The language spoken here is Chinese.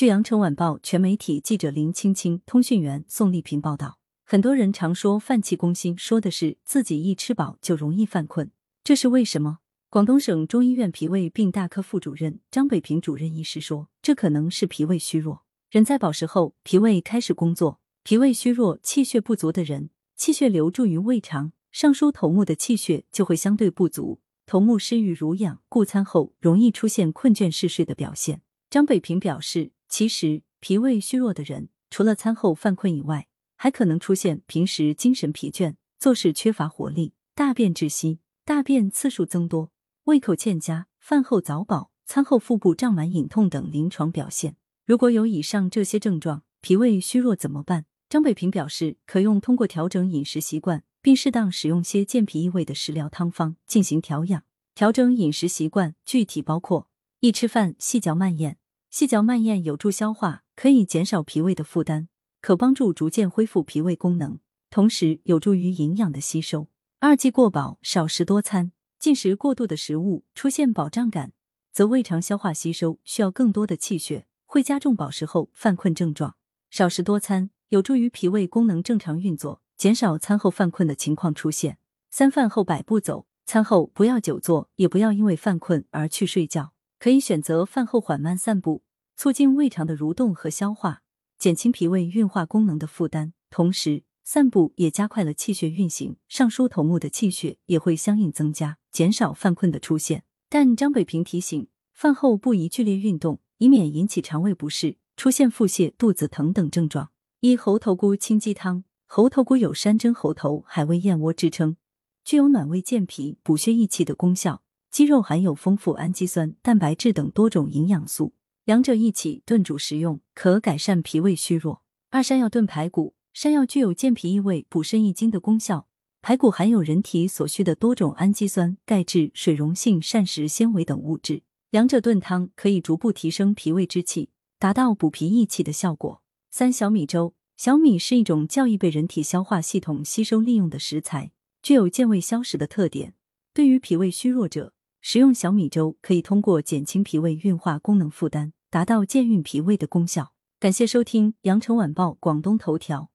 据羊城晚报全媒体记者林青青、通讯员宋丽萍报道，很多人常说饭气攻心，说的是自己一吃饱就容易犯困，这是为什么？广东省中医院脾胃病大科副主任张北平主任医师说，这可能是脾胃虚弱。人在饱食后，脾胃开始工作，脾胃虚弱、气血不足的人，气血流注于胃肠，上输头目的气血就会相对不足，头目失欲濡养，故餐后容易出现困倦嗜睡的表现。张北平表示，其实脾胃虚弱的人，除了餐后犯困以外，还可能出现平时精神疲倦、做事缺乏活力、大便窒息、大便次数增多。胃口欠佳、饭后早饱、餐后腹部胀满、隐痛等临床表现。如果有以上这些症状，脾胃虚弱怎么办？张北平表示，可用通过调整饮食习惯，并适当使用些健脾益胃的食疗汤方进行调养。调整饮食习惯具体包括：一、吃饭细嚼慢咽，细嚼慢咽有助消化，可以减少脾胃的负担，可帮助逐渐恢复脾胃功能，同时有助于营养的吸收。二、忌过饱，少食多餐。进食过度的食物出现饱胀感，则胃肠消化吸收需要更多的气血，会加重饱食后犯困症状。少食多餐有助于脾胃功能正常运作，减少餐后犯困的情况出现。三饭后百步走，餐后不要久坐，也不要因为犯困而去睡觉，可以选择饭后缓慢散步，促进胃肠的蠕动和消化，减轻脾胃运化功能的负担，同时。散步也加快了气血运行，上疏头目的气血也会相应增加，减少犯困的出现。但张北平提醒，饭后不宜剧烈运动，以免引起肠胃不适，出现腹泻、肚子疼等症状。一猴头菇清鸡汤，猴头菇有山珍猴头、海味燕窝之称，具有暖胃健脾、补血益气的功效。鸡肉含有丰富氨基酸、蛋白质等多种营养素，两者一起炖煮食用，可改善脾胃虚弱。二山药炖排骨。山药具有健脾益胃、补肾益精的功效，排骨含有人体所需的多种氨基酸、钙质、水溶性膳食纤维等物质，两者炖汤可以逐步提升脾胃之气，达到补脾益气的效果。三小米粥，小米是一种较易被人体消化系统吸收利用的食材，具有健胃消食的特点。对于脾胃虚弱者，食用小米粥可以通过减轻脾胃运化功能负担，达到健运脾胃的功效。感谢收听羊城晚报广东头条。